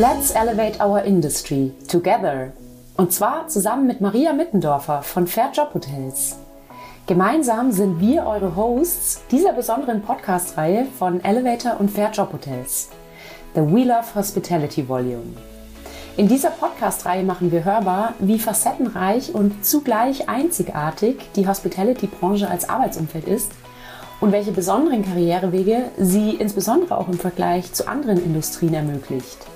Let's elevate our industry together. Und zwar zusammen mit Maria Mittendorfer von Fair Job Hotels. Gemeinsam sind wir eure Hosts dieser besonderen Podcast-Reihe von Elevator und Fair Job Hotels. The We Love Hospitality Volume. In dieser Podcast-Reihe machen wir hörbar, wie facettenreich und zugleich einzigartig die Hospitality-Branche als Arbeitsumfeld ist und welche besonderen Karrierewege sie insbesondere auch im Vergleich zu anderen Industrien ermöglicht.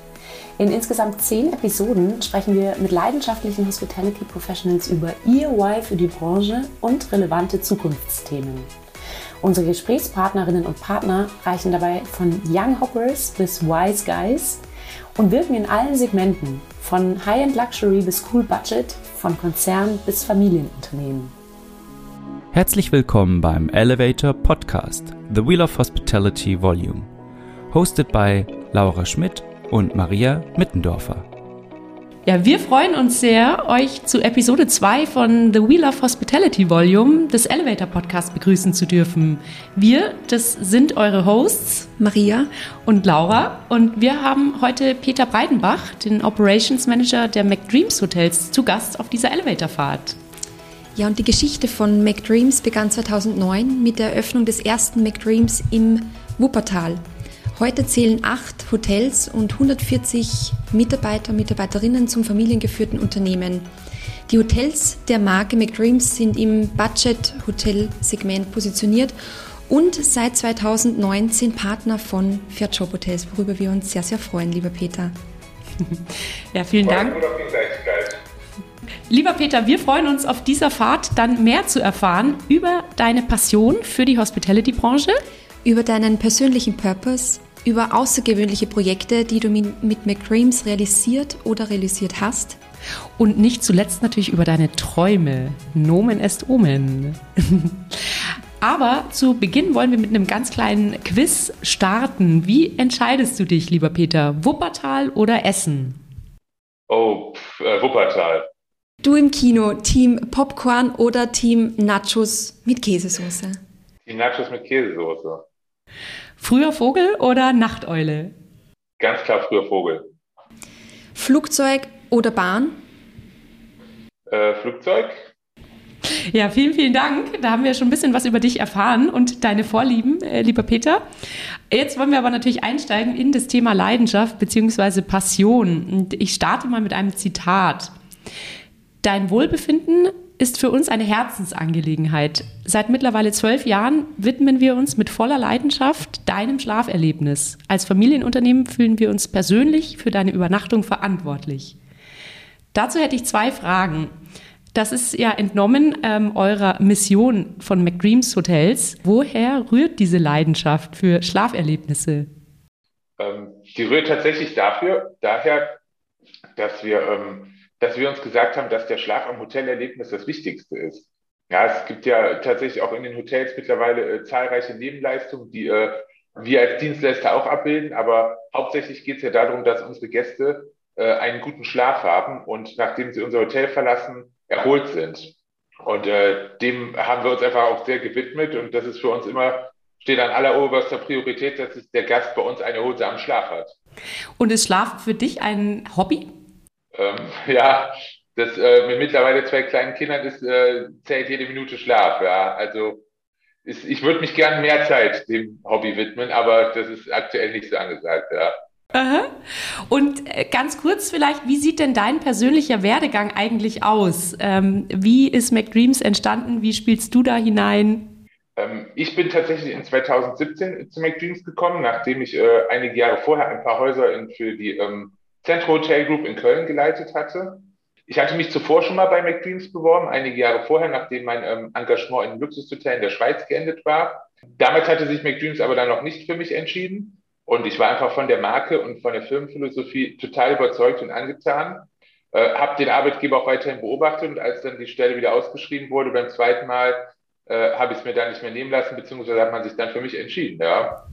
In insgesamt zehn Episoden sprechen wir mit leidenschaftlichen Hospitality Professionals über ihr Why für die Branche und relevante Zukunftsthemen. Unsere Gesprächspartnerinnen und Partner reichen dabei von Young Hoppers bis Wise Guys und wirken in allen Segmenten, von High-End Luxury bis Cool Budget, von Konzern bis Familienunternehmen. Herzlich willkommen beim Elevator Podcast, The Wheel of Hospitality Volume, hosted by Laura Schmidt und Maria Mittendorfer. Ja, wir freuen uns sehr, euch zu Episode 2 von The Wheel of Hospitality Volume des Elevator Podcasts begrüßen zu dürfen. Wir, das sind eure Hosts, Maria und Laura. Und wir haben heute Peter Breidenbach, den Operations Manager der McDreams Hotels, zu Gast auf dieser Elevatorfahrt. Ja, und die Geschichte von McDreams begann 2009 mit der Eröffnung des ersten McDreams im Wuppertal. Heute zählen acht Hotels und 140 Mitarbeiter und Mitarbeiterinnen zum familiengeführten Unternehmen. Die Hotels der Marke McDreams sind im Budget-Hotel-Segment positioniert und seit 2019 Partner von Fairjob Hotels, worüber wir uns sehr, sehr freuen, lieber Peter. Ja, vielen Dank. Lieber Peter, wir freuen uns auf dieser Fahrt dann mehr zu erfahren über deine Passion für die Hospitality-Branche, über deinen persönlichen Purpose, über außergewöhnliche Projekte, die du mit McDreams realisiert oder realisiert hast. Und nicht zuletzt natürlich über deine Träume. Nomen est Omen. Aber zu Beginn wollen wir mit einem ganz kleinen Quiz starten. Wie entscheidest du dich, lieber Peter? Wuppertal oder Essen? Oh, äh, Wuppertal. Du im Kino, Team Popcorn oder Team Nachos mit Käsesoße? Team Nachos mit Käsesoße. Früher Vogel oder Nachteule? Ganz klar früher Vogel. Flugzeug oder Bahn? Äh, Flugzeug. Ja, vielen, vielen Dank. Da haben wir schon ein bisschen was über dich erfahren und deine Vorlieben, äh, lieber Peter. Jetzt wollen wir aber natürlich einsteigen in das Thema Leidenschaft bzw. Passion. Und ich starte mal mit einem Zitat. Dein Wohlbefinden ist für uns eine Herzensangelegenheit. Seit mittlerweile zwölf Jahren widmen wir uns mit voller Leidenschaft deinem Schlaferlebnis. Als Familienunternehmen fühlen wir uns persönlich für deine Übernachtung verantwortlich. Dazu hätte ich zwei Fragen. Das ist ja entnommen ähm, eurer Mission von McDreams Hotels. Woher rührt diese Leidenschaft für Schlaferlebnisse? Ähm, die rührt tatsächlich dafür, daher, dass wir ähm, dass wir uns gesagt haben, dass der Schlaf am Hotelerlebnis das Wichtigste ist. Ja, es gibt ja tatsächlich auch in den Hotels mittlerweile äh, zahlreiche Nebenleistungen, die äh, wir als Dienstleister auch abbilden, aber hauptsächlich geht es ja darum, dass unsere Gäste äh, einen guten Schlaf haben und nachdem sie unser Hotel verlassen, erholt sind. Und äh, dem haben wir uns einfach auch sehr gewidmet und das ist für uns immer, steht an alleroberster Priorität, dass der Gast bei uns einen erholsamen Schlaf hat. Und ist Schlaf für dich ein Hobby? Ähm, ja, das äh, mit mittlerweile zwei kleinen Kindern ist, äh, zählt jede Minute Schlaf. Ja, also ist, ich würde mich gern mehr Zeit dem Hobby widmen, aber das ist aktuell nicht so angesagt. Ja. Aha. Und äh, ganz kurz vielleicht, wie sieht denn dein persönlicher Werdegang eigentlich aus? Ähm, wie ist McDreams entstanden? Wie spielst du da hinein? Ähm, ich bin tatsächlich in 2017 zu McDreams gekommen, nachdem ich äh, einige Jahre vorher ein paar Häuser in, für die ähm, Centro Hotel Group in Köln geleitet hatte. Ich hatte mich zuvor schon mal bei McDreams beworben, einige Jahre vorher, nachdem mein ähm, Engagement in Luxushotel in der Schweiz geendet war. Damals hatte sich McDreams aber dann noch nicht für mich entschieden. Und ich war einfach von der Marke und von der Firmenphilosophie total überzeugt und angetan. Äh, habe den Arbeitgeber auch weiterhin beobachtet und als dann die Stelle wieder ausgeschrieben wurde beim zweiten Mal, äh, habe ich es mir dann nicht mehr nehmen lassen, beziehungsweise hat man sich dann für mich entschieden. Ja.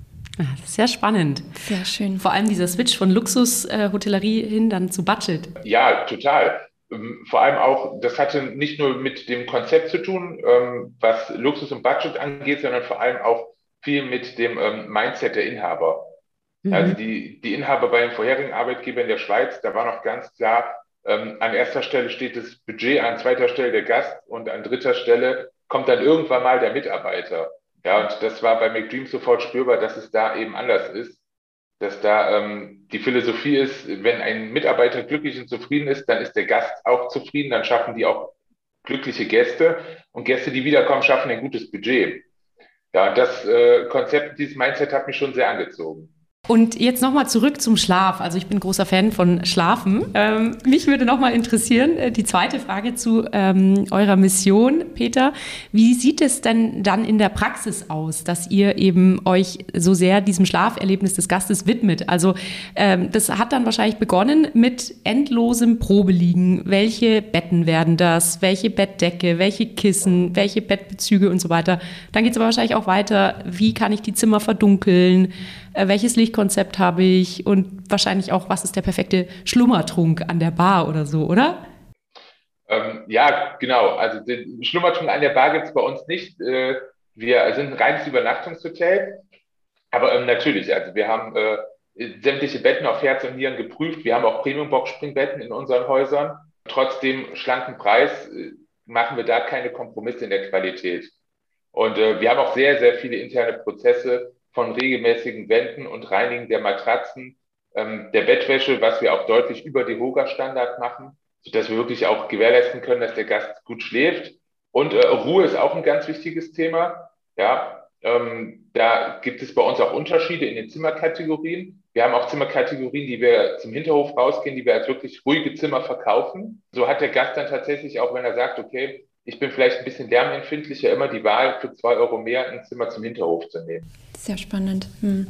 Sehr spannend. Sehr schön. Vor allem dieser Switch von Luxushotellerie hin dann zu Budget. Ja, total. Ähm, vor allem auch, das hatte nicht nur mit dem Konzept zu tun, ähm, was Luxus und Budget angeht, sondern vor allem auch viel mit dem ähm, Mindset der Inhaber. Mhm. Also die, die Inhaber bei den vorherigen Arbeitgebern in der Schweiz, da war noch ganz klar, ähm, an erster Stelle steht das Budget, an zweiter Stelle der Gast und an dritter Stelle kommt dann irgendwann mal der Mitarbeiter. Ja, und das war bei McDream sofort spürbar, dass es da eben anders ist. Dass da ähm, die Philosophie ist, wenn ein Mitarbeiter glücklich und zufrieden ist, dann ist der Gast auch zufrieden, dann schaffen die auch glückliche Gäste und Gäste, die wiederkommen, schaffen ein gutes Budget. Ja, und das äh, Konzept, dieses Mindset hat mich schon sehr angezogen. Und jetzt nochmal zurück zum Schlaf. Also ich bin großer Fan von Schlafen. Ähm, mich würde nochmal interessieren, äh, die zweite Frage zu ähm, eurer Mission, Peter. Wie sieht es denn dann in der Praxis aus, dass ihr eben euch so sehr diesem Schlaferlebnis des Gastes widmet? Also ähm, das hat dann wahrscheinlich begonnen mit endlosem Probeliegen. Welche Betten werden das? Welche Bettdecke? Welche Kissen? Welche Bettbezüge und so weiter? Dann geht es aber wahrscheinlich auch weiter. Wie kann ich die Zimmer verdunkeln? Äh, welches Lichtkonzept habe ich und wahrscheinlich auch, was ist der perfekte Schlummertrunk an der Bar oder so, oder? Ähm, ja, genau. Also den Schlummertrunk an der Bar gibt es bei uns nicht. Äh, wir sind ein reines Übernachtungshotel. Aber ähm, natürlich, also wir haben äh, sämtliche Betten auf Herz und Nieren geprüft. Wir haben auch Premium-Box-Springbetten in unseren Häusern. Trotzdem schlanken Preis äh, machen wir da keine Kompromisse in der Qualität. Und äh, wir haben auch sehr, sehr viele interne Prozesse, von regelmäßigen Wänden und Reinigen der Matratzen, ähm, der Bettwäsche, was wir auch deutlich über die Hoga-Standard machen, sodass wir wirklich auch gewährleisten können, dass der Gast gut schläft. Und äh, Ruhe ist auch ein ganz wichtiges Thema. Ja, ähm, da gibt es bei uns auch Unterschiede in den Zimmerkategorien. Wir haben auch Zimmerkategorien, die wir zum Hinterhof rausgehen, die wir als wirklich ruhige Zimmer verkaufen. So hat der Gast dann tatsächlich auch, wenn er sagt, okay, ich bin vielleicht ein bisschen lärmempfindlicher, immer die Wahl für zwei Euro mehr ein Zimmer zum Hinterhof zu nehmen. Sehr spannend. Hm.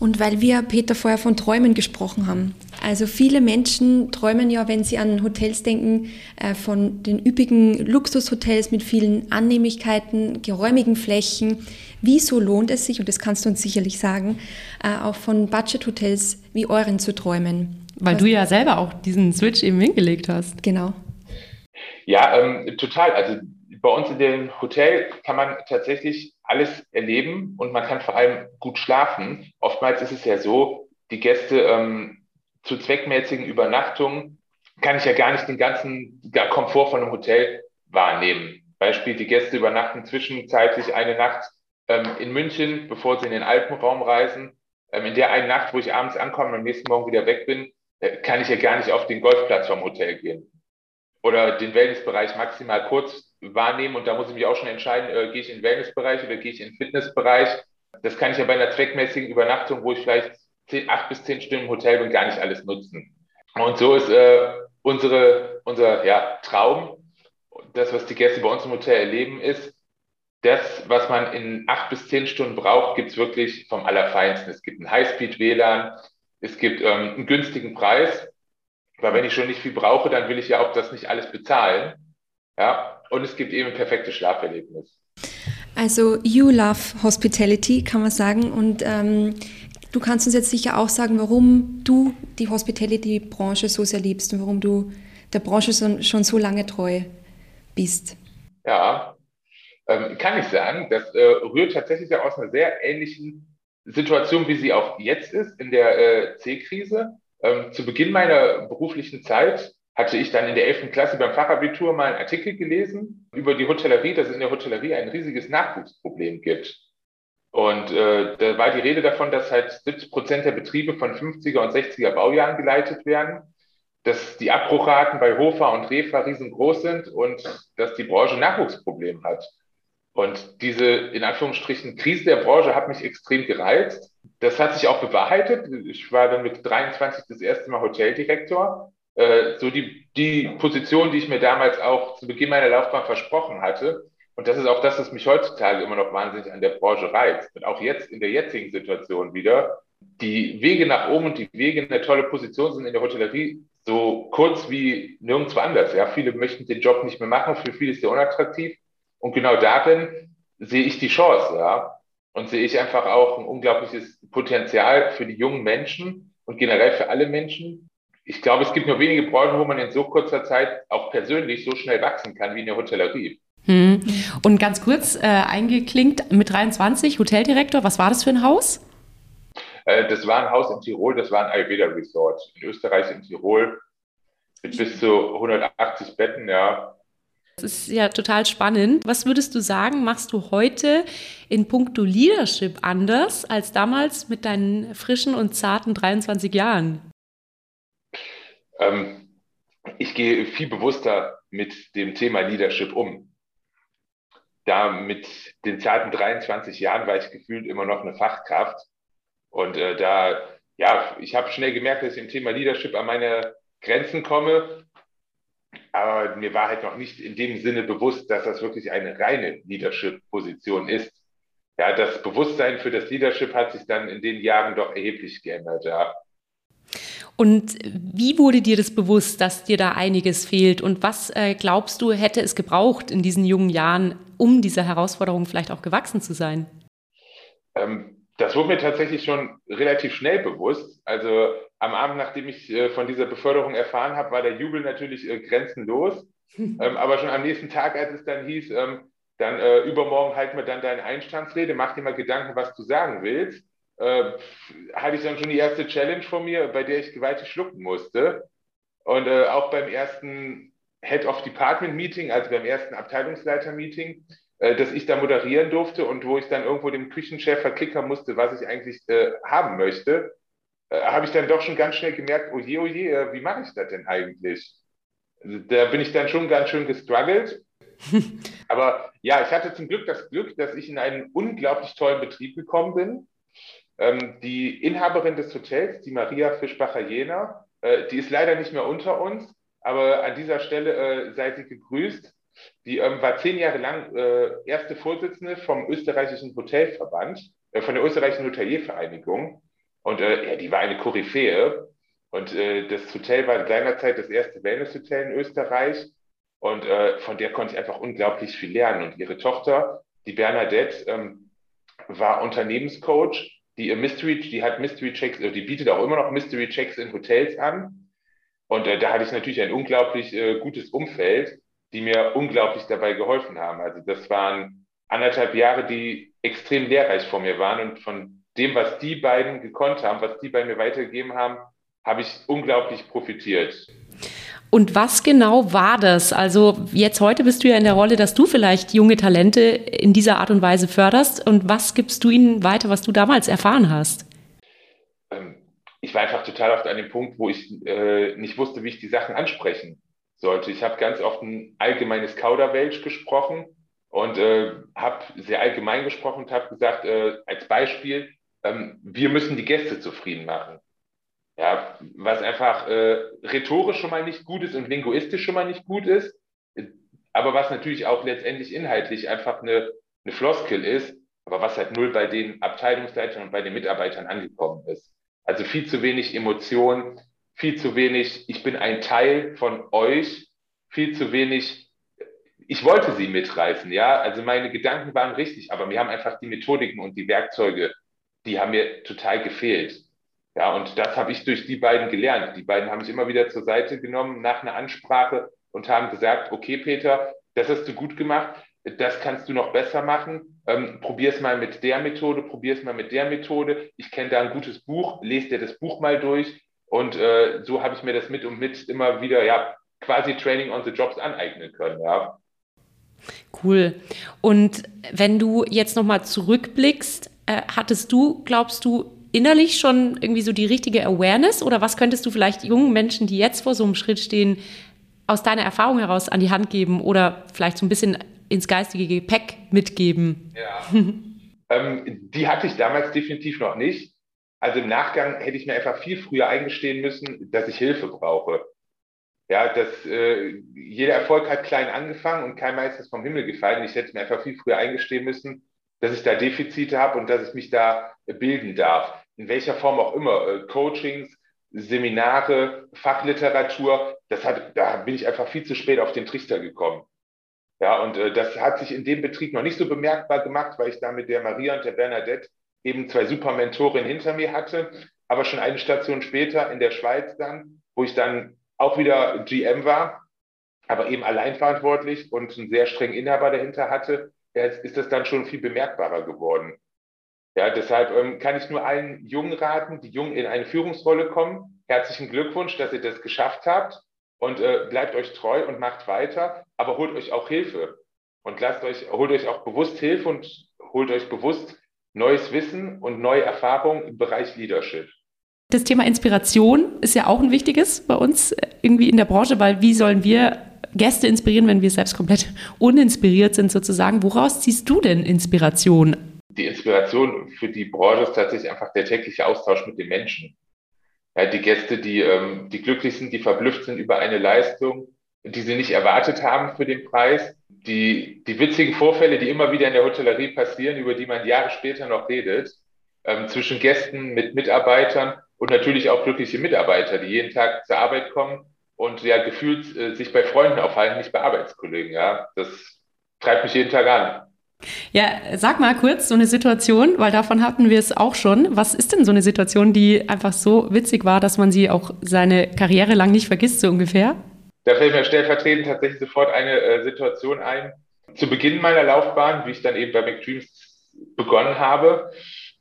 Und weil wir, Peter, vorher von Träumen gesprochen haben. Also viele Menschen träumen ja, wenn sie an Hotels denken, äh, von den üppigen Luxushotels mit vielen Annehmlichkeiten, geräumigen Flächen. Wieso lohnt es sich, und das kannst du uns sicherlich sagen, äh, auch von Budget-Hotels wie euren zu träumen? Weil Was du ja selber auch diesen Switch eben hingelegt hast. Genau. Ja, ähm, total. Also bei uns in dem Hotel kann man tatsächlich alles erleben und man kann vor allem gut schlafen. Oftmals ist es ja so, die Gäste ähm, zu zweckmäßigen Übernachtungen kann ich ja gar nicht den ganzen Komfort von einem Hotel wahrnehmen. Beispiel, die Gäste übernachten zwischenzeitlich eine Nacht ähm, in München, bevor sie in den Alpenraum reisen. Ähm, in der einen Nacht, wo ich abends ankomme und am nächsten Morgen wieder weg bin, äh, kann ich ja gar nicht auf den Golfplatz vom Hotel gehen oder den Wellnessbereich maximal kurz wahrnehmen und da muss ich mich auch schon entscheiden, äh, gehe ich in den Wellnessbereich oder gehe ich in den Fitnessbereich. Das kann ich ja bei einer zweckmäßigen Übernachtung, wo ich vielleicht zehn, acht bis zehn Stunden im Hotel bin, gar nicht alles nutzen. Und so ist äh, unsere, unser ja, Traum, das, was die Gäste bei uns im Hotel erleben, ist, das, was man in acht bis zehn Stunden braucht, gibt es wirklich vom Allerfeinsten. Es gibt ein Highspeed-WLAN, es gibt ähm, einen günstigen Preis weil wenn ich schon nicht viel brauche, dann will ich ja auch das nicht alles bezahlen. Ja, und es gibt eben ein perfektes Schlaferlebnis. Also you love hospitality, kann man sagen. Und ähm, du kannst uns jetzt sicher auch sagen, warum du die Hospitality-Branche so sehr liebst und warum du der Branche so, schon so lange treu bist. Ja, ähm, kann ich sagen. Das äh, rührt tatsächlich aus einer sehr ähnlichen Situation, wie sie auch jetzt ist, in der äh, C-Krise. Ähm, zu Beginn meiner beruflichen Zeit hatte ich dann in der 11. Klasse beim Fachabitur mal einen Artikel gelesen über die Hotellerie, dass es in der Hotellerie ein riesiges Nachwuchsproblem gibt. Und äh, da war die Rede davon, dass halt 70 Prozent der Betriebe von 50er und 60er Baujahren geleitet werden, dass die Abbruchraten bei Hofer und Refa riesengroß sind und dass die Branche Nachwuchsproblem hat. Und diese, in Anführungsstrichen, Krise der Branche hat mich extrem gereizt. Das hat sich auch bewahrheitet. Ich war dann mit 23 das erste Mal Hoteldirektor. Äh, so die, die Position, die ich mir damals auch zu Beginn meiner Laufbahn versprochen hatte. Und das ist auch das, was mich heutzutage immer noch wahnsinnig an der Branche reizt. Und auch jetzt in der jetzigen Situation wieder. Die Wege nach oben und die Wege in eine tolle Position sind in der Hotellerie so kurz wie nirgendwo anders. Ja, viele möchten den Job nicht mehr machen. Für viele ist der unattraktiv. Und genau darin sehe ich die Chance, ja. Und sehe ich einfach auch ein unglaubliches Potenzial für die jungen Menschen und generell für alle Menschen. Ich glaube, es gibt nur wenige Branchen, wo man in so kurzer Zeit auch persönlich so schnell wachsen kann wie in der Hotellerie. Hm. Und ganz kurz äh, eingeklinkt mit 23, Hoteldirektor, was war das für ein Haus? Äh, das war ein Haus in Tirol, das war ein Ayurveda Resort in Österreich, in Tirol, mit bis zu 180 Betten, ja. Das ist ja total spannend. Was würdest du sagen, machst du heute in puncto Leadership anders als damals mit deinen frischen und zarten 23 Jahren? Ähm, ich gehe viel bewusster mit dem Thema Leadership um. Da mit den zarten 23 Jahren war ich gefühlt immer noch eine Fachkraft. Und äh, da, ja, ich habe schnell gemerkt, dass ich im Thema Leadership an meine Grenzen komme. Aber mir war halt noch nicht in dem Sinne bewusst, dass das wirklich eine reine Leadership-Position ist. Ja, das Bewusstsein für das Leadership hat sich dann in den Jahren doch erheblich geändert, ja. Und wie wurde dir das bewusst, dass dir da einiges fehlt? Und was äh, glaubst du, hätte es gebraucht in diesen jungen Jahren, um dieser Herausforderung vielleicht auch gewachsen zu sein? Ähm, das wurde mir tatsächlich schon relativ schnell bewusst. Also am Abend, nachdem ich äh, von dieser Beförderung erfahren habe, war der Jubel natürlich äh, grenzenlos. ähm, aber schon am nächsten Tag, als es dann hieß, ähm, dann äh, übermorgen halten wir dann deine Einstandsrede, mach dir mal Gedanken, was du sagen willst äh, hatte ich dann schon die erste Challenge von mir, bei der ich gewaltig schlucken musste. Und äh, auch beim ersten Head of Department Meeting, also beim ersten Abteilungsleiter Meeting, äh, dass ich da moderieren durfte und wo ich dann irgendwo dem Küchenchef verklickern musste, was ich eigentlich äh, haben möchte, äh, habe ich dann doch schon ganz schnell gemerkt, oh je, oh je, äh, wie mache ich das denn eigentlich? Also, da bin ich dann schon ganz schön gestruggelt. Aber ja, ich hatte zum Glück das Glück, dass ich in einen unglaublich tollen Betrieb gekommen bin ähm, die Inhaberin des Hotels, die Maria Fischbacher-Jena, äh, die ist leider nicht mehr unter uns, aber an dieser Stelle äh, sei sie gegrüßt. Die ähm, war zehn Jahre lang äh, erste Vorsitzende vom österreichischen Hotelverband, äh, von der österreichischen Hoteliervereinigung. Und äh, ja, die war eine Koryphäe. Und äh, das Hotel war seinerzeit das erste Wellness-Hotel in Österreich. Und äh, von der konnte ich einfach unglaublich viel lernen. Und ihre Tochter, die Bernadette, ähm, war Unternehmenscoach die Mystery, die hat Mystery Checks, die bietet auch immer noch Mystery Checks in Hotels an. Und äh, da hatte ich natürlich ein unglaublich äh, gutes Umfeld, die mir unglaublich dabei geholfen haben. Also das waren anderthalb Jahre, die extrem lehrreich vor mir waren und von dem, was die beiden gekonnt haben, was die bei mir weitergegeben haben, habe ich unglaublich profitiert. Und was genau war das? Also jetzt heute bist du ja in der Rolle, dass du vielleicht junge Talente in dieser Art und Weise förderst. Und was gibst du ihnen weiter, was du damals erfahren hast? Ähm, ich war einfach total oft an dem Punkt, wo ich äh, nicht wusste, wie ich die Sachen ansprechen sollte. Ich habe ganz oft ein allgemeines Kauderwelsch gesprochen und äh, habe sehr allgemein gesprochen und habe gesagt, äh, als Beispiel, ähm, wir müssen die Gäste zufrieden machen. Ja, was einfach äh, rhetorisch schon mal nicht gut ist und linguistisch schon mal nicht gut ist, aber was natürlich auch letztendlich inhaltlich einfach eine, eine Floskel ist, aber was halt null bei den Abteilungsleitern und bei den Mitarbeitern angekommen ist. Also viel zu wenig Emotionen, viel zu wenig, ich bin ein Teil von euch, viel zu wenig, ich wollte sie mitreißen, ja, also meine Gedanken waren richtig, aber mir haben einfach die Methodiken und die Werkzeuge, die haben mir total gefehlt. Ja, und das habe ich durch die beiden gelernt. Die beiden haben mich immer wieder zur Seite genommen nach einer Ansprache und haben gesagt, okay, Peter, das hast du gut gemacht, das kannst du noch besser machen. Ähm, probier es mal mit der Methode, probier es mal mit der Methode. Ich kenne da ein gutes Buch, lese dir das Buch mal durch. Und äh, so habe ich mir das mit und mit immer wieder, ja, quasi Training on the Jobs aneignen können, ja. Cool. Und wenn du jetzt nochmal zurückblickst, äh, hattest du, glaubst du, innerlich schon irgendwie so die richtige Awareness oder was könntest du vielleicht jungen Menschen, die jetzt vor so einem Schritt stehen, aus deiner Erfahrung heraus an die Hand geben oder vielleicht so ein bisschen ins geistige Gepäck mitgeben? Ja. ähm, die hatte ich damals definitiv noch nicht. Also im Nachgang hätte ich mir einfach viel früher eingestehen müssen, dass ich Hilfe brauche. Ja, dass äh, jeder Erfolg hat klein angefangen und kein Meister ist vom Himmel gefallen. Ich hätte mir einfach viel früher eingestehen müssen, dass ich da Defizite habe und dass ich mich da bilden darf. In welcher Form auch immer. Äh, Coachings, Seminare, Fachliteratur, das hat, da bin ich einfach viel zu spät auf den Trichter gekommen. Ja, und äh, das hat sich in dem Betrieb noch nicht so bemerkbar gemacht, weil ich da mit der Maria und der Bernadette eben zwei super Mentorinnen hinter mir hatte. Aber schon eine Station später in der Schweiz dann, wo ich dann auch wieder GM war, aber eben allein verantwortlich und einen sehr strengen Inhaber dahinter hatte, ist das dann schon viel bemerkbarer geworden. Ja, deshalb ähm, kann ich nur allen Jungen raten, die jung in eine Führungsrolle kommen. Herzlichen Glückwunsch, dass ihr das geschafft habt und äh, bleibt euch treu und macht weiter, aber holt euch auch Hilfe und lasst euch, holt euch auch bewusst Hilfe und holt euch bewusst neues Wissen und neue Erfahrungen im Bereich Leadership. Das Thema Inspiration ist ja auch ein wichtiges bei uns irgendwie in der Branche, weil wie sollen wir Gäste inspirieren, wenn wir selbst komplett uninspiriert sind sozusagen? Woraus ziehst du denn Inspiration? Die Inspiration für die Branche ist tatsächlich einfach der tägliche Austausch mit den Menschen. Ja, die Gäste, die, ähm, die glücklich sind, die verblüfft sind über eine Leistung, die sie nicht erwartet haben für den Preis. Die, die witzigen Vorfälle, die immer wieder in der Hotellerie passieren, über die man Jahre später noch redet, ähm, zwischen Gästen, mit Mitarbeitern und natürlich auch glückliche Mitarbeiter, die jeden Tag zur Arbeit kommen und ja gefühlt äh, sich bei Freunden aufhalten, nicht bei Arbeitskollegen. Ja, das treibt mich jeden Tag an. Ja, sag mal kurz so eine Situation, weil davon hatten wir es auch schon. Was ist denn so eine Situation, die einfach so witzig war, dass man sie auch seine Karriere lang nicht vergisst, so ungefähr? Da fällt mir stellvertretend tatsächlich sofort eine äh, Situation ein. Zu Beginn meiner Laufbahn, wie ich dann eben bei McDreams begonnen habe,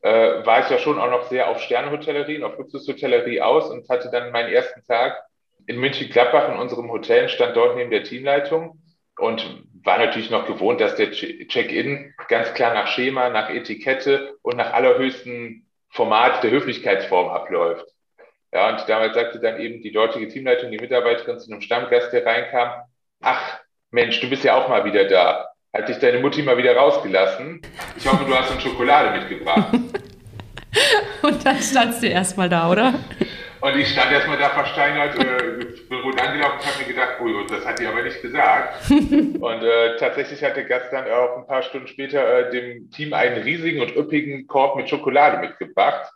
äh, war ich ja schon auch noch sehr auf Sternehotellerie und auf Luxushotellerie aus und hatte dann meinen ersten Tag in München-Gladbach in unserem Hotel, stand dort neben der Teamleitung und war natürlich noch gewohnt, dass der Check-in ganz klar nach Schema, nach Etikette und nach allerhöchsten Format der Höflichkeitsform abläuft. Ja, und damals sagte dann eben die dortige Teamleitung, die Mitarbeiterin zu einem Stammgast, der reinkam, ach Mensch, du bist ja auch mal wieder da. Hat dich deine Mutti mal wieder rausgelassen? Ich hoffe, du hast uns Schokolade mitgebracht. und dann standst du erstmal da, oder? Und ich stand erstmal da versteinert, äh, bin rot angelaufen und habe mir gedacht, ui, das hat die aber nicht gesagt. und äh, tatsächlich hat der Gast dann auch ein paar Stunden später äh, dem Team einen riesigen und üppigen Korb mit Schokolade mitgebracht.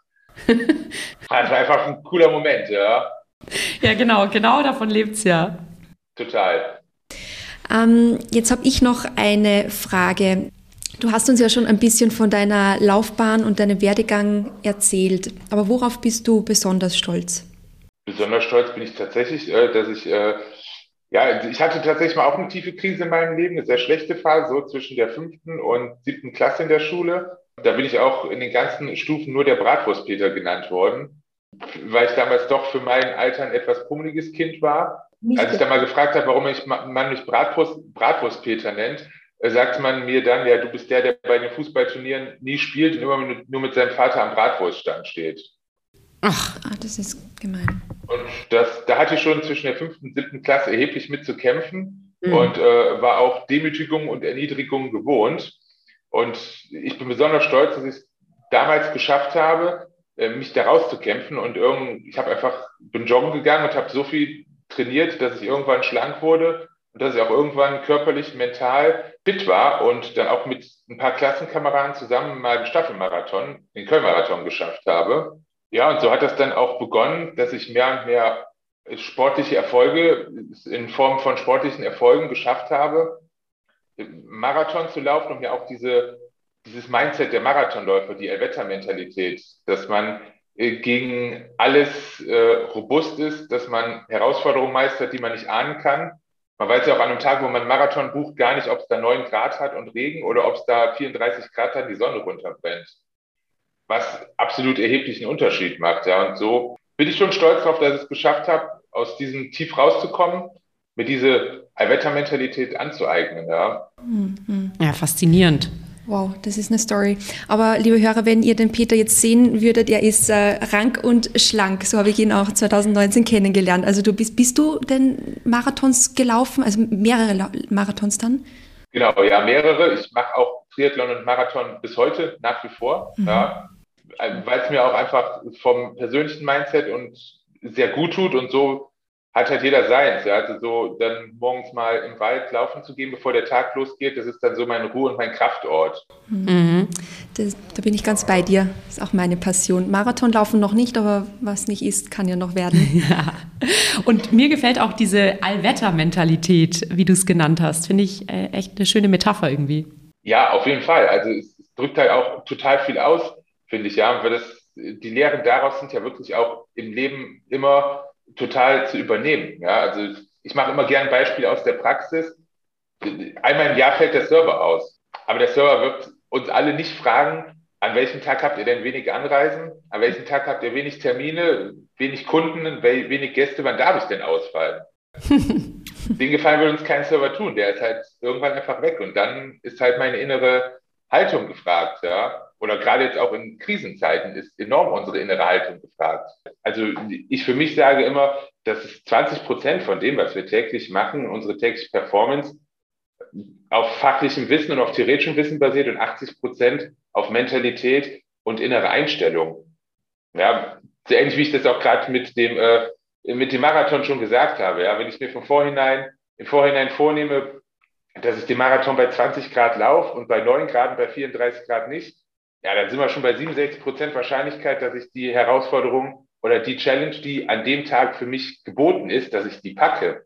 Das war einfach ein cooler Moment, ja. Ja, genau, genau davon lebt es ja. Total. Ähm, jetzt habe ich noch eine Frage. Du hast uns ja schon ein bisschen von deiner Laufbahn und deinem Werdegang erzählt. Aber worauf bist du besonders stolz? Besonders stolz bin ich tatsächlich, äh, dass ich, äh, ja, ich hatte tatsächlich mal auch eine tiefe Krise in meinem Leben, eine sehr schlechte Phase, so zwischen der fünften und siebten Klasse in der Schule. Da bin ich auch in den ganzen Stufen nur der Bratwurstpeter genannt worden, weil ich damals doch für mein Alter ein etwas pummeliges Kind war. Nicht Als ich dann mal gefragt habe, warum ich, man mich Bratwurst, Bratwurstpeter nennt, sagt man mir dann, ja, du bist der, der bei den Fußballturnieren nie spielt und immer nur mit seinem Vater am Bratwurststand steht. Ach, ah, das ist gemein. Und das, da hatte ich schon zwischen der fünften und siebten Klasse erheblich mit zu kämpfen mhm. und äh, war auch Demütigung und Erniedrigung gewohnt. Und ich bin besonders stolz, dass ich es damals geschafft habe, äh, mich da rauszukämpfen. Und irgend, ich habe einfach, bin joggen gegangen und habe so viel trainiert, dass ich irgendwann schlank wurde und dass ich auch irgendwann körperlich, mental fit war und dann auch mit ein paar Klassenkameraden zusammen mal den Staffelmarathon, den Köln-Marathon geschafft habe. Ja, und so hat das dann auch begonnen, dass ich mehr und mehr sportliche Erfolge in Form von sportlichen Erfolgen geschafft habe, Marathon zu laufen und mir auch diese, dieses Mindset der Marathonläufer, die Allwettermentalität, dass man äh, gegen alles äh, robust ist, dass man Herausforderungen meistert, die man nicht ahnen kann man weiß ja auch an einem Tag, wo man Marathon bucht, gar nicht, ob es da 9 Grad hat und Regen oder ob es da 34 Grad hat, die Sonne runterbrennt. Was absolut erheblichen Unterschied macht. Ja. Und so bin ich schon stolz darauf, dass ich es geschafft habe, aus diesem Tief rauszukommen, mir diese Allwettermentalität anzueignen. Ja. Mhm. ja, faszinierend. Wow, das ist eine Story. Aber liebe Hörer, wenn ihr den Peter jetzt sehen würdet, er ist äh, rank und schlank. So habe ich ihn auch 2019 kennengelernt. Also du bist, bist du denn Marathons gelaufen, also mehrere La Marathons dann? Genau, ja, mehrere. Ich mache auch Triathlon und Marathon bis heute nach wie vor, mhm. ja, weil es mir auch einfach vom persönlichen Mindset und sehr gut tut und so hat halt jeder seins. Ja? Also so dann morgens mal im Wald laufen zu gehen, bevor der Tag losgeht, das ist dann so meine Ruhe und mein Kraftort. Mhm. Das, da bin ich ganz bei dir. Das ist auch meine Passion. Marathon laufen noch nicht, aber was nicht ist, kann ja noch werden. Ja. Und mir gefällt auch diese Allwettermentalität, wie du es genannt hast. Finde ich äh, echt eine schöne Metapher irgendwie. Ja, auf jeden Fall. Also es drückt halt auch total viel aus, finde ich, ja. Weil das, die Lehren daraus sind ja wirklich auch im Leben immer total zu übernehmen. Ja, also ich mache immer gern Beispiele aus der Praxis. Einmal im Jahr fällt der Server aus, aber der Server wird uns alle nicht fragen, an welchem Tag habt ihr denn wenig Anreisen? An welchem Tag habt ihr wenig Termine, wenig Kunden, wenig Gäste? Wann darf ich denn ausfallen? Den Gefallen will uns kein Server tun. Der ist halt irgendwann einfach weg. Und dann ist halt meine innere Haltung gefragt, ja. Oder gerade jetzt auch in Krisenzeiten ist enorm unsere innere Haltung gefragt. Also ich für mich sage immer, dass es 20 Prozent von dem, was wir täglich machen, unsere tägliche Performance auf fachlichem Wissen und auf theoretischem Wissen basiert und 80 Prozent auf Mentalität und innere Einstellung. Ja, so ähnlich wie ich das auch gerade mit dem äh, mit dem Marathon schon gesagt habe. Ja, wenn ich mir von vorhinein im Vorhinein vornehme, dass ich den Marathon bei 20 Grad laufe und bei 9 Grad und bei 34 Grad nicht, ja, dann sind wir schon bei 67 Prozent Wahrscheinlichkeit, dass ich die Herausforderung oder die Challenge, die an dem Tag für mich geboten ist, dass ich die packe.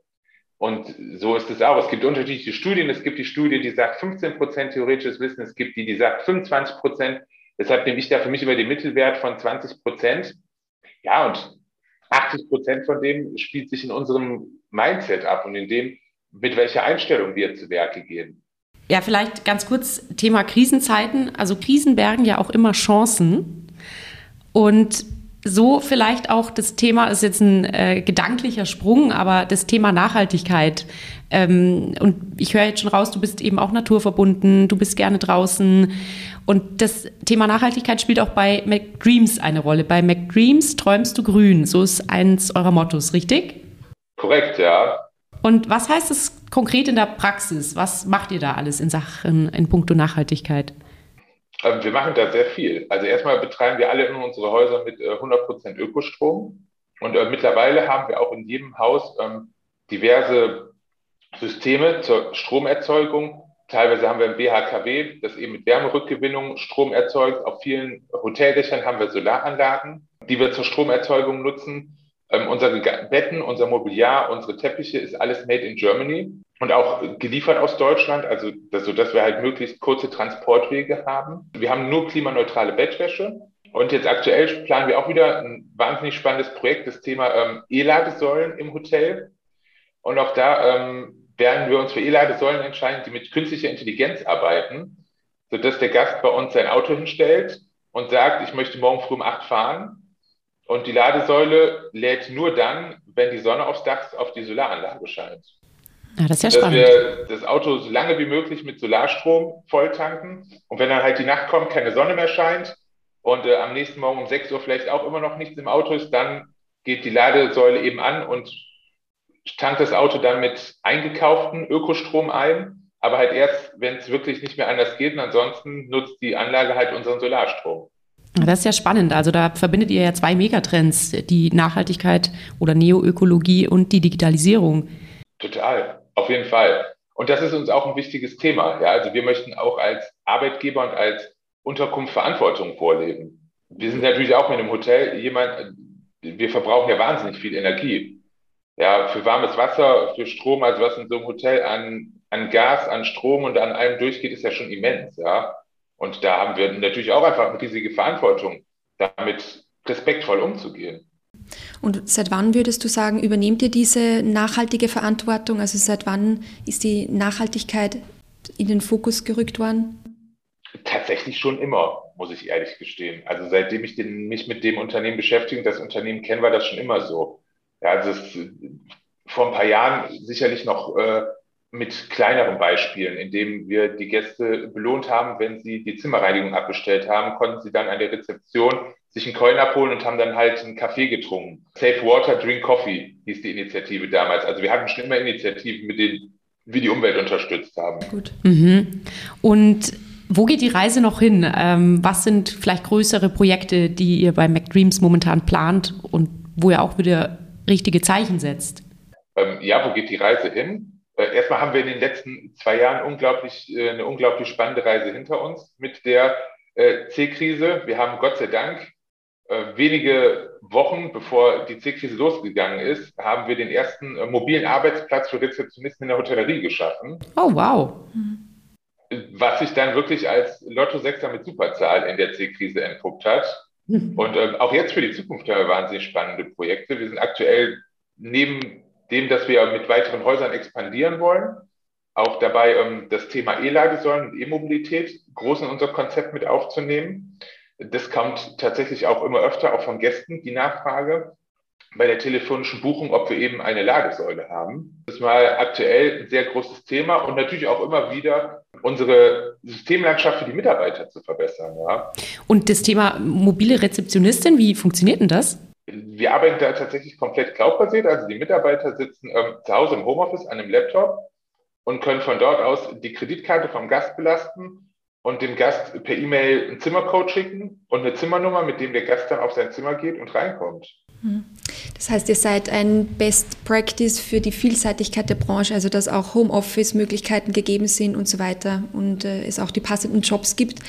Und so ist es auch. Es gibt unterschiedliche Studien. Es gibt die Studie, die sagt 15 Prozent theoretisches Wissen. Es gibt die, die sagt 25 Prozent. Deshalb nehme ich da für mich über den Mittelwert von 20 Prozent. Ja, und 80 Prozent von dem spielt sich in unserem Mindset ab und in dem, mit welcher Einstellung wir zu Werke gehen. Ja, vielleicht ganz kurz Thema Krisenzeiten. Also Krisen bergen ja auch immer Chancen. Und so vielleicht auch das Thema, ist jetzt ein äh, gedanklicher Sprung, aber das Thema Nachhaltigkeit. Ähm, und ich höre jetzt schon raus, du bist eben auch naturverbunden, du bist gerne draußen. Und das Thema Nachhaltigkeit spielt auch bei McDreams eine Rolle. Bei McDreams träumst du grün. So ist eins eurer Mottos, richtig? Korrekt, ja. Und was heißt das konkret in der Praxis? Was macht ihr da alles in Sachen, in puncto Nachhaltigkeit? Ähm, wir machen da sehr viel. Also erstmal betreiben wir alle in unsere Häuser mit 100% äh, Ökostrom. Und äh, mittlerweile haben wir auch in jedem Haus ähm, diverse Systeme zur Stromerzeugung. Teilweise haben wir ein BHKW, das eben mit Wärmerückgewinnung Strom erzeugt. Auf vielen Hoteldächern haben wir Solaranlagen, die wir zur Stromerzeugung nutzen. Ähm, unsere Betten, unser Mobiliar, unsere Teppiche ist alles made in Germany und auch geliefert aus Deutschland, also das, so dass wir halt möglichst kurze Transportwege haben. Wir haben nur klimaneutrale Bettwäsche. Und jetzt aktuell planen wir auch wieder ein wahnsinnig spannendes Projekt, das Thema ähm, E-Ladesäulen im Hotel. Und auch da ähm, werden wir uns für E-Ladesäulen entscheiden, die mit künstlicher Intelligenz arbeiten, sodass der Gast bei uns sein Auto hinstellt und sagt, ich möchte morgen früh um acht fahren und die Ladesäule lädt nur dann, wenn die Sonne aufs Dach auf die Solaranlage scheint. Ja, das ist ja dass spannend. wir das Auto so lange wie möglich mit Solarstrom volltanken. Und wenn dann halt die Nacht kommt, keine Sonne mehr scheint und äh, am nächsten Morgen um 6 Uhr vielleicht auch immer noch nichts im Auto ist, dann geht die Ladesäule eben an und tankt das Auto dann mit eingekauften Ökostrom ein. Aber halt erst, wenn es wirklich nicht mehr anders geht. Und ansonsten nutzt die Anlage halt unseren Solarstrom. Das ist ja spannend. Also da verbindet ihr ja zwei Megatrends, die Nachhaltigkeit oder Neoökologie und die Digitalisierung. Total, auf jeden Fall. Und das ist uns auch ein wichtiges Thema. Ja, also wir möchten auch als Arbeitgeber und als Unterkunft Verantwortung vorleben. Wir sind natürlich auch mit einem Hotel jemand, wir verbrauchen ja wahnsinnig viel Energie. Ja, für warmes Wasser, für Strom, also was in so einem Hotel an, an Gas, an Strom und an allem durchgeht, ist ja schon immens, ja. Und da haben wir natürlich auch einfach eine riesige Verantwortung, damit respektvoll umzugehen. Und seit wann würdest du sagen, übernehmt ihr diese nachhaltige Verantwortung? Also seit wann ist die Nachhaltigkeit in den Fokus gerückt worden? Tatsächlich schon immer, muss ich ehrlich gestehen. Also seitdem ich den, mich mit dem Unternehmen beschäftige, das Unternehmen kenne, war das schon immer so. Ja, also es, vor ein paar Jahren sicherlich noch äh, mit kleineren Beispielen, indem wir die Gäste belohnt haben, wenn sie die Zimmerreinigung abbestellt haben, konnten sie dann an der Rezeption sich einen Coin abholen und haben dann halt einen Kaffee getrunken. Safe Water, Drink Coffee hieß die Initiative damals. Also wir hatten schon immer Initiativen, mit denen wir die Umwelt unterstützt haben. Gut. Mhm. Und wo geht die Reise noch hin? Ähm, was sind vielleicht größere Projekte, die ihr bei McDreams momentan plant und wo ihr auch wieder richtige Zeichen setzt? Ähm, ja, wo geht die Reise hin? Äh, erstmal haben wir in den letzten zwei Jahren unglaublich, äh, eine unglaublich spannende Reise hinter uns mit der äh, C-Krise. Wir haben Gott sei Dank wenige Wochen bevor die C-Krise losgegangen ist, haben wir den ersten mobilen Arbeitsplatz für Rezeptionisten in der Hotellerie geschaffen. Oh, wow. Was sich dann wirklich als Lotto-Sechser mit Superzahl in der C-Krise entpuppt hat. Und ähm, auch jetzt für die Zukunft haben wir wahnsinnig spannende Projekte. Wir sind aktuell neben dem, dass wir mit weiteren Häusern expandieren wollen, auch dabei, ähm, das Thema E-Ladesäulen und E-Mobilität groß in unser Konzept mit aufzunehmen. Das kommt tatsächlich auch immer öfter, auch von Gästen, die Nachfrage bei der telefonischen Buchung, ob wir eben eine Ladesäule haben. Das ist mal aktuell ein sehr großes Thema und natürlich auch immer wieder unsere Systemlandschaft für die Mitarbeiter zu verbessern. Ja. Und das Thema mobile Rezeptionistin, wie funktioniert denn das? Wir arbeiten da tatsächlich komplett cloudbasiert. Also die Mitarbeiter sitzen ähm, zu Hause im Homeoffice an einem Laptop und können von dort aus die Kreditkarte vom Gast belasten und dem Gast per E-Mail einen Zimmercode schicken und eine Zimmernummer, mit dem der Gast dann auf sein Zimmer geht und reinkommt. Hm. Das heißt, ihr seid ein Best Practice für die Vielseitigkeit der Branche, also dass auch Homeoffice-Möglichkeiten gegeben sind und so weiter und äh, es auch die passenden Jobs gibt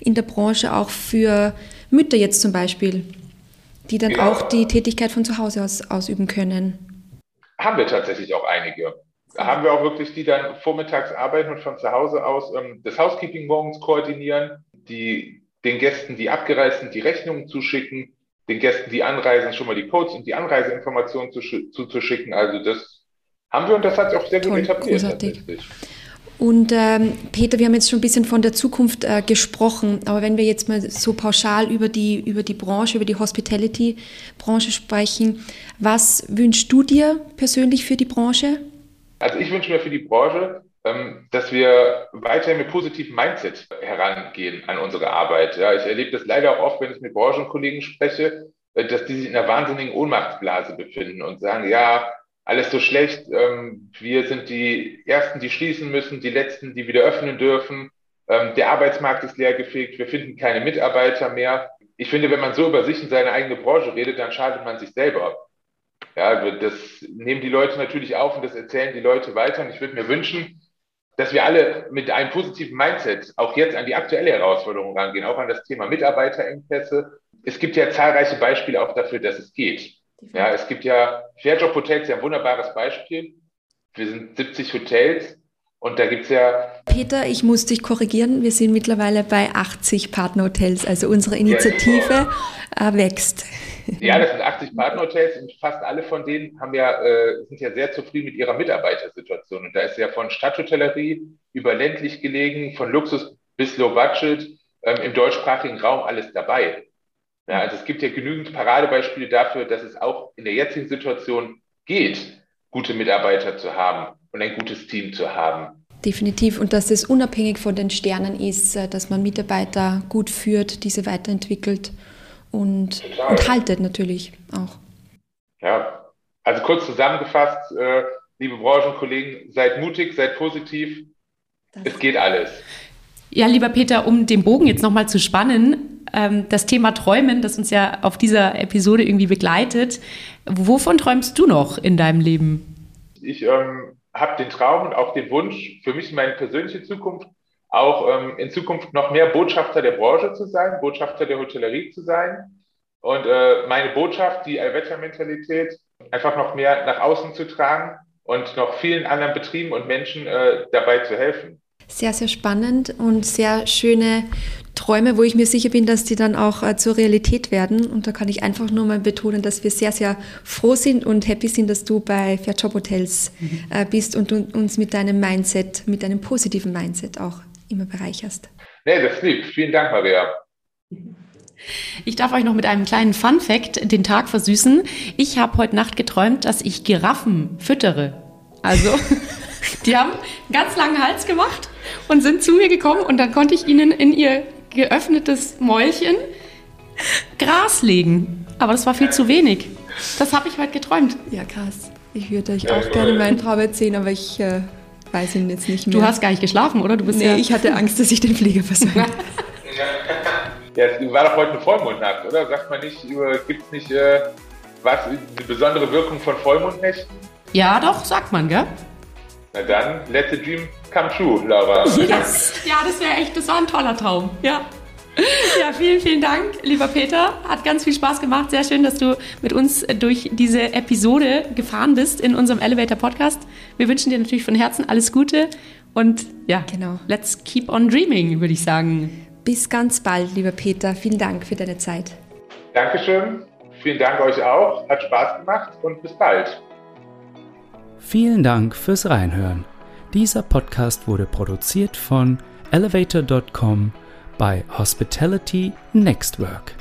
in der Branche, auch für Mütter jetzt zum Beispiel, die dann ja. auch die Tätigkeit von zu Hause aus ausüben können. Haben wir tatsächlich auch einige. Da haben wir auch wirklich, die dann vormittags arbeiten und von zu Hause aus ähm, das Housekeeping morgens koordinieren, die den Gästen, die abgereist sind, die Rechnungen zuschicken, den Gästen, die anreisen, schon mal die Codes und die Anreiseinformationen zuzuschicken. Also das haben wir und das hat sich auch sehr Toll, gut etabliert. Großartig. Und ähm, Peter, wir haben jetzt schon ein bisschen von der Zukunft äh, gesprochen, aber wenn wir jetzt mal so pauschal über die, über die Branche, über die Hospitality-Branche sprechen, was wünschst du dir persönlich für die Branche? Also ich wünsche mir für die Branche, ähm, dass wir weiterhin mit positivem Mindset herangehen an unsere Arbeit. Ja, ich erlebe das leider auch oft, wenn ich mit Branchenkollegen spreche, äh, dass die sich in einer wahnsinnigen Ohnmachtsblase befinden und sagen, ja, alles so schlecht, ähm, wir sind die Ersten, die schließen müssen, die Letzten, die wieder öffnen dürfen. Ähm, der Arbeitsmarkt ist leergefegt, wir finden keine Mitarbeiter mehr. Ich finde, wenn man so über sich und seine eigene Branche redet, dann schadet man sich selber. Ja, das nehmen die Leute natürlich auf und das erzählen die Leute weiter. Und ich würde mir wünschen, dass wir alle mit einem positiven Mindset auch jetzt an die aktuelle Herausforderung rangehen, auch an das Thema Mitarbeiterengpässe. Es gibt ja zahlreiche Beispiele auch dafür, dass es geht. Ja, es gibt ja Fairjob Hotels, ja ein wunderbares Beispiel. Wir sind 70 Hotels und da gibt es ja. Peter, ich muss dich korrigieren. Wir sind mittlerweile bei 80 Partnerhotels. Also unsere Initiative ja, äh, wächst. Ja, das sind 80 Partnerhotels und fast alle von denen haben ja, äh, sind ja sehr zufrieden mit ihrer Mitarbeitersituation. Und da ist ja von Stadthotellerie über ländlich gelegen, von Luxus bis Low Budget ähm, im deutschsprachigen Raum alles dabei. Ja, also es gibt ja genügend Paradebeispiele dafür, dass es auch in der jetzigen Situation geht, gute Mitarbeiter zu haben und ein gutes Team zu haben. Definitiv. Und dass es unabhängig von den Sternen ist, äh, dass man Mitarbeiter gut führt, diese weiterentwickelt und, und haltet natürlich auch. Ja, also kurz zusammengefasst, äh, liebe Branchenkollegen, seid mutig, seid positiv. Das es geht alles. Ja, lieber Peter, um den Bogen jetzt nochmal zu spannen, ähm, das Thema Träumen, das uns ja auf dieser Episode irgendwie begleitet. Wovon träumst du noch in deinem Leben? Ich ähm, habe den Traum und auch den Wunsch, für mich meine persönliche Zukunft auch ähm, in Zukunft noch mehr Botschafter der Branche zu sein, Botschafter der Hotellerie zu sein und äh, meine Botschaft, die Allwettermentalität, einfach noch mehr nach außen zu tragen und noch vielen anderen Betrieben und Menschen äh, dabei zu helfen. Sehr, sehr spannend und sehr schöne Träume, wo ich mir sicher bin, dass die dann auch äh, zur Realität werden. Und da kann ich einfach nur mal betonen, dass wir sehr, sehr froh sind und happy sind, dass du bei Fairjob Hotels mhm. äh, bist und uns mit deinem Mindset, mit deinem positiven Mindset auch immer bereicherst. Nee, das ist lieb. Vielen Dank, Maria. Ich darf euch noch mit einem kleinen Fun Fact den Tag versüßen. Ich habe heute Nacht geträumt, dass ich Giraffen füttere. Also, die haben einen ganz langen Hals gemacht und sind zu mir gekommen und dann konnte ich ihnen in ihr geöffnetes Mäulchen Gras legen. Aber das war viel zu wenig. Das habe ich heute geträumt. Ja, krass. Ich würde euch auch gerne meinen Traum erzählen, aber ich äh, weiß ihn jetzt nicht mehr. Du hast gar nicht geschlafen, oder? Du bist nee, ja ich hatte Angst, dass ich den Flieger versäume. ja, es war doch heute eine Vollmondnacht, oder? Sagt man nicht, gibt es nicht äh, was, eine besondere Wirkung von Vollmondnächten? Ja, doch, sagt man, gell? Na dann, let the dream come true, Laura. Yes. Ja, das wäre echt, das war ein toller Traum. Ja. Ja, vielen, vielen Dank, lieber Peter. Hat ganz viel Spaß gemacht. Sehr schön, dass du mit uns durch diese Episode gefahren bist in unserem Elevator Podcast. Wir wünschen dir natürlich von Herzen alles Gute und ja, genau. Let's keep on dreaming, würde ich sagen. Bis ganz bald, lieber Peter. Vielen Dank für deine Zeit. Dankeschön. Vielen Dank euch auch. Hat Spaß gemacht und bis bald. Vielen Dank fürs Reinhören. Dieser Podcast wurde produziert von elevator.com bei Hospitality Next Work.